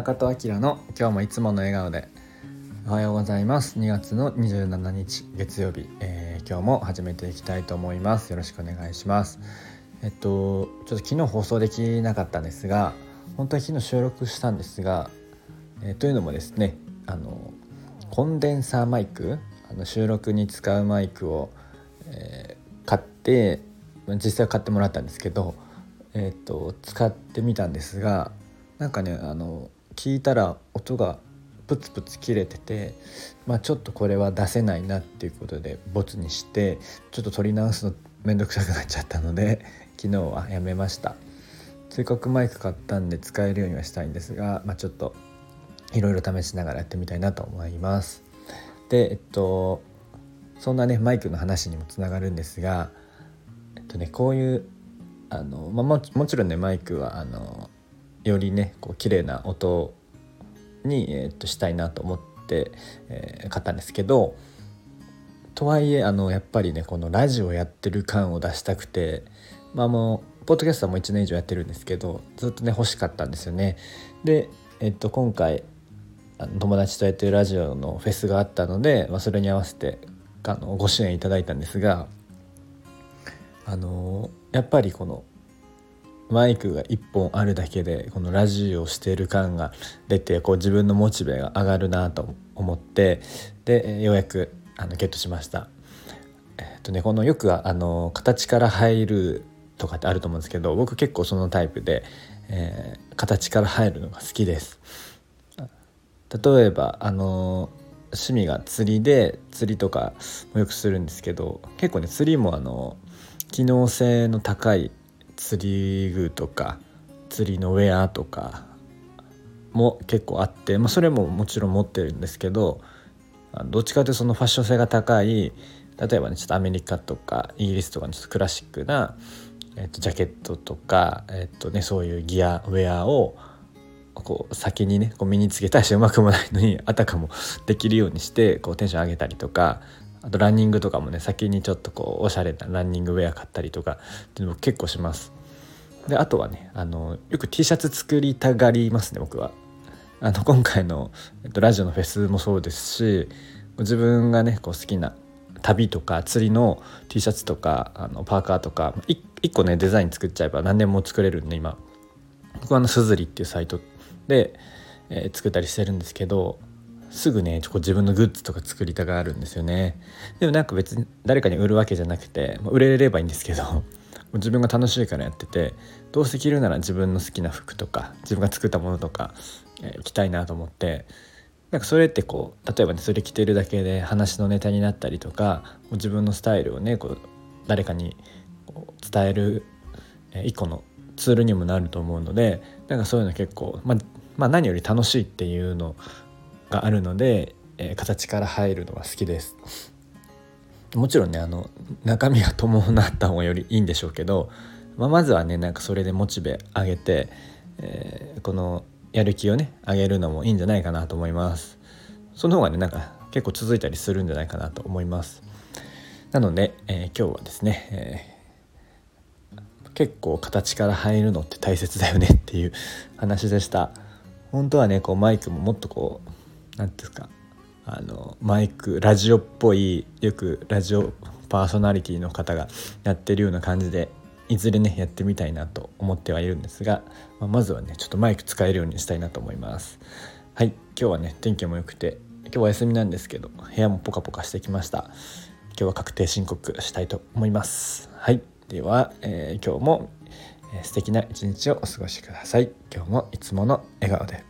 中戸明の今日もいつもの笑顔で。おはようございます。2月の27日月曜日、えー、今日も始めていきたいと思います。よろしくお願いします。えっとちょっと昨日放送できなかったんですが本当は昨日収録したんですが、えー、というのもですねあのコンデンサーマイクあの収録に使うマイクを、えー、買って実際買ってもらったんですけど、えーと、使ってみたんですがなんかねあの聞いたら音がプツプツ切れてて、まあ、ちょっとこれは出せないなっていうことでボツにしてちょっと取り直すの面倒くさくなっちゃったので 昨日はやめました。追加マイク買ったんで使えるようにはしたいんですが、まあ、ちょっといろいろ試しながらやってみたいなと思います。でえっとそんなねマイクの話にもつながるんですがえっとねこういうあの、まあ、ももちろんねマイクはあのよりねこう綺麗な音に、えー、っとしたいなと思って、えー、買ったんですけどとはいえあのやっぱりねこのラジオやってる感を出したくてまあもうポッドキャストも1年以上やってるんですけどずっとね欲しかったんですよね。で、えっと、今回友達とやってるラジオのフェスがあったので、まあ、それに合わせてあのご支援いただいたんですがあのやっぱりこのマイクが1本あるだけでこのラジオをしている感が出てこう自分のモチベが上がるなと思ってでようやくあのゲットしました。えっとね、このよくあの形から入るとかってあると思うんですけど僕結構そのタイプで、えー、形から入るのが好きです。例えばあの趣味が釣りで釣りとかもよくするんですけど結構ね釣りもあの機能性の高い釣り具とか釣りのウェアとかも結構あって、まあ、それももちろん持ってるんですけどどっちかというとそのファッション性が高い例えばねちょっとアメリカとかイギリスとかのちょっとクラシックな、えっと、ジャケットとか、えっとね、そういうギアウェアをこう先にねこう身につけたりしうまくもないのにあたかもできるようにしてこうテンション上げたりとかあとランニングとかもね先にちょっとこうおしゃれなランニングウェア買ったりとかっていうのも結構します。であとはねあのよく T シャツ作りたがりますね僕は。あの今回の、えっと、ラジオのフェスもそうですし自分がねこう好きな旅とか釣りの T シャツとかあのパーカーとか1個ねデザイン作っちゃえば何でも作れるんで今。僕はあのすずりっていうサイトで、えー、作ったりしてるんですけどすぐね自分のグッズとか作りたがるんですよね。でもなんか別に誰かに売るわけじゃなくて、まあ、売れればいいんですけど自分が楽しいからやっててどうせ着るなら自分の好きな服とか自分が作ったものとか、えー、着たいなと思ってなんかそれってこう例えばねそれ着てるだけで話のネタになったりとか自分のスタイルをねこう誰かに伝える、一個のツールにもなると思うのでなんかそういうの結構、まあ、まあ何より楽しいっていうのがあるので、えー、形から入るのが好きです。もちろんねあの中身が伴った方がよりいいんでしょうけど、まあ、まずはねなんかそれでモチベ上げて、えー、このやる気をね上げるのもいいんじゃないかなと思います。その方がねなんか結構続いたりするんじゃないかなと思います。なので、えー、今日はですね、えー、結構形から入るのって大切だよねっていう話でした。本当はねこうマイクももっとこう何ていうんですか。あのマイクラジオっぽいよくラジオパーソナリティの方がやってるような感じでいずれねやってみたいなと思ってはいるんですが、まあ、まずはねちょっとマイク使えるようにしたいなと思います。はい今日はね天気も良くて今日は休みなんですけど部屋もポカポカしてきました。今日は確定申告したいと思います。はいでは、えー、今日も素敵な一日をお過ごしください。今日もいつもの笑顔で。